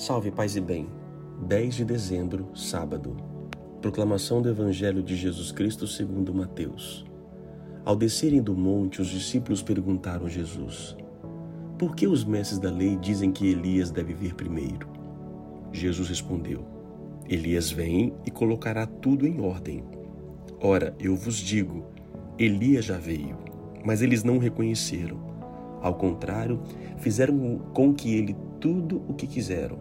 Salve, paz e bem. 10 de dezembro, sábado. Proclamação do Evangelho de Jesus Cristo segundo Mateus. Ao descerem do monte, os discípulos perguntaram a Jesus: Por que os mestres da lei dizem que Elias deve vir primeiro? Jesus respondeu: Elias vem e colocará tudo em ordem. Ora, eu vos digo, Elias já veio, mas eles não o reconheceram. Ao contrário, fizeram com que ele tudo o que quiseram.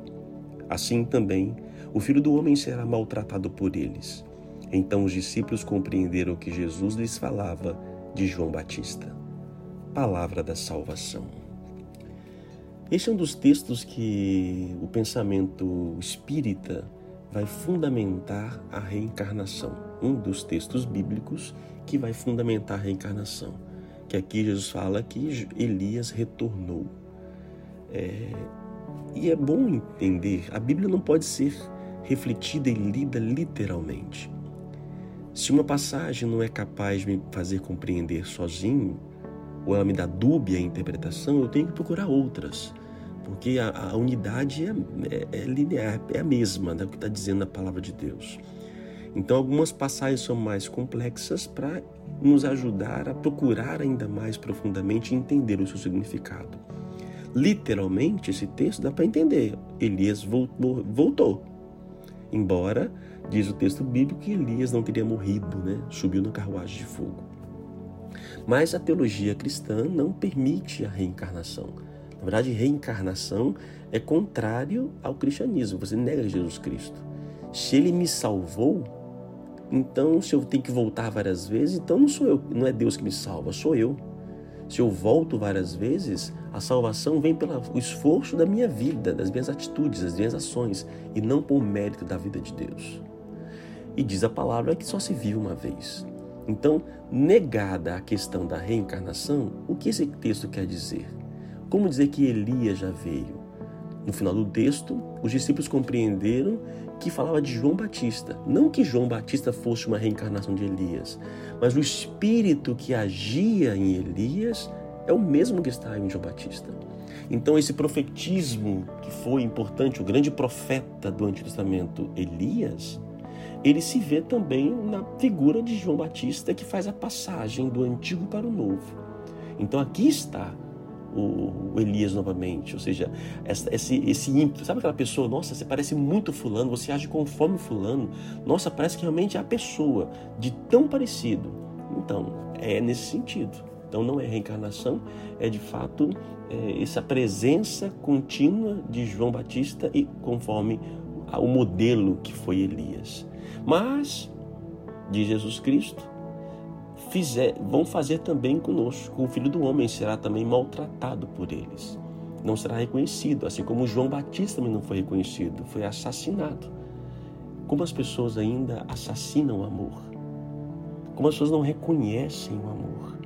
Assim também, o filho do homem será maltratado por eles. Então os discípulos compreenderam que Jesus lhes falava de João Batista. Palavra da salvação. Este é um dos textos que o pensamento espírita vai fundamentar a reencarnação. Um dos textos bíblicos que vai fundamentar a reencarnação. Que aqui Jesus fala que Elias retornou. É, e é bom entender, a Bíblia não pode ser refletida e lida literalmente. Se uma passagem não é capaz de me fazer compreender sozinho, ou ela me dá dúbia interpretação, eu tenho que procurar outras. Porque a, a unidade é, é, é, linear, é a mesma né, o que está dizendo a palavra de Deus. Então, algumas passagens são mais complexas para nos ajudar a procurar ainda mais profundamente entender o seu significado literalmente esse texto dá para entender. Elias voltou. Embora, diz o texto bíblico, que Elias não teria morrido, né? subiu na carruagem de fogo. Mas a teologia cristã não permite a reencarnação. Na verdade, reencarnação é contrário ao cristianismo. Você nega Jesus Cristo. Se ele me salvou, então se eu tenho que voltar várias vezes, então não sou eu, não é Deus que me salva, sou eu. Se eu volto várias vezes, a salvação vem pelo esforço da minha vida, das minhas atitudes, das minhas ações, e não por mérito da vida de Deus. E diz a palavra que só se vive uma vez. Então, negada a questão da reencarnação, o que esse texto quer dizer? Como dizer que Elias já veio? No final do texto, os discípulos compreenderam que falava de João Batista. Não que João Batista fosse uma reencarnação de Elias, mas o espírito que agia em Elias é o mesmo que está em João Batista. Então, esse profetismo que foi importante, o grande profeta do Antigo Testamento, Elias, ele se vê também na figura de João Batista que faz a passagem do antigo para o novo. Então, aqui está o, Elias novamente, ou seja, essa, esse, esse ímpeto, sabe aquela pessoa, nossa, você parece muito fulano, você age conforme fulano, nossa, parece que realmente é a pessoa, de tão parecido. Então, é nesse sentido. Então, não é reencarnação, é de fato é, essa presença contínua de João Batista e conforme o modelo que foi Elias. Mas, de Jesus Cristo, fizer, vão fazer também conosco. O filho do homem será também maltratado por eles. Não será reconhecido, assim como João Batista não foi reconhecido, foi assassinado. Como as pessoas ainda assassinam o amor. Como as pessoas não reconhecem o amor.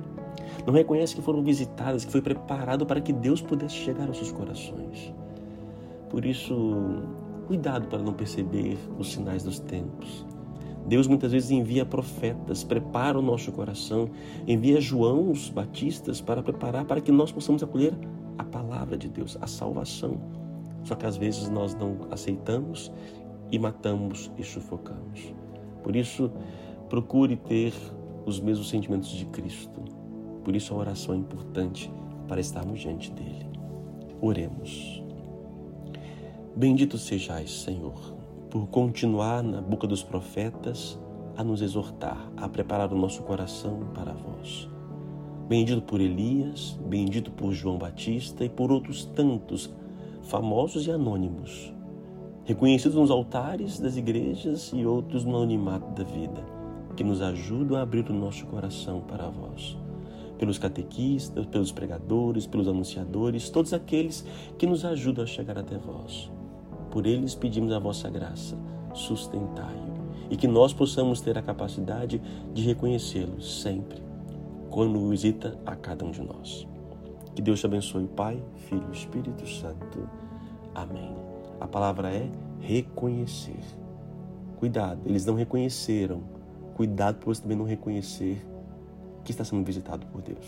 Não reconhecem que foram visitadas, que foi preparado para que Deus pudesse chegar aos seus corações. Por isso, cuidado para não perceber os sinais dos tempos Deus muitas vezes envia profetas, prepara o nosso coração, envia Joãos Batistas para preparar para que nós possamos acolher a palavra de Deus, a salvação. Só que às vezes nós não aceitamos e matamos e sufocamos. Por isso, procure ter os mesmos sentimentos de Cristo. Por isso a oração é importante para estarmos diante dele. Oremos. Bendito sejais, Senhor por continuar na boca dos profetas a nos exortar, a preparar o nosso coração para vós. Bendito por Elias, bendito por João Batista e por outros tantos famosos e anônimos, reconhecidos nos altares das igrejas e outros no anonimato da vida, que nos ajudam a abrir o nosso coração para vós. Pelos catequistas, pelos pregadores, pelos anunciadores, todos aqueles que nos ajudam a chegar até vós. Por eles pedimos a vossa graça, sustentai-o, e que nós possamos ter a capacidade de reconhecê-lo sempre, quando visita a cada um de nós. Que Deus te abençoe, Pai, Filho e Espírito Santo. Amém. A palavra é reconhecer. Cuidado, eles não reconheceram. Cuidado para você também não reconhecer que está sendo visitado por Deus.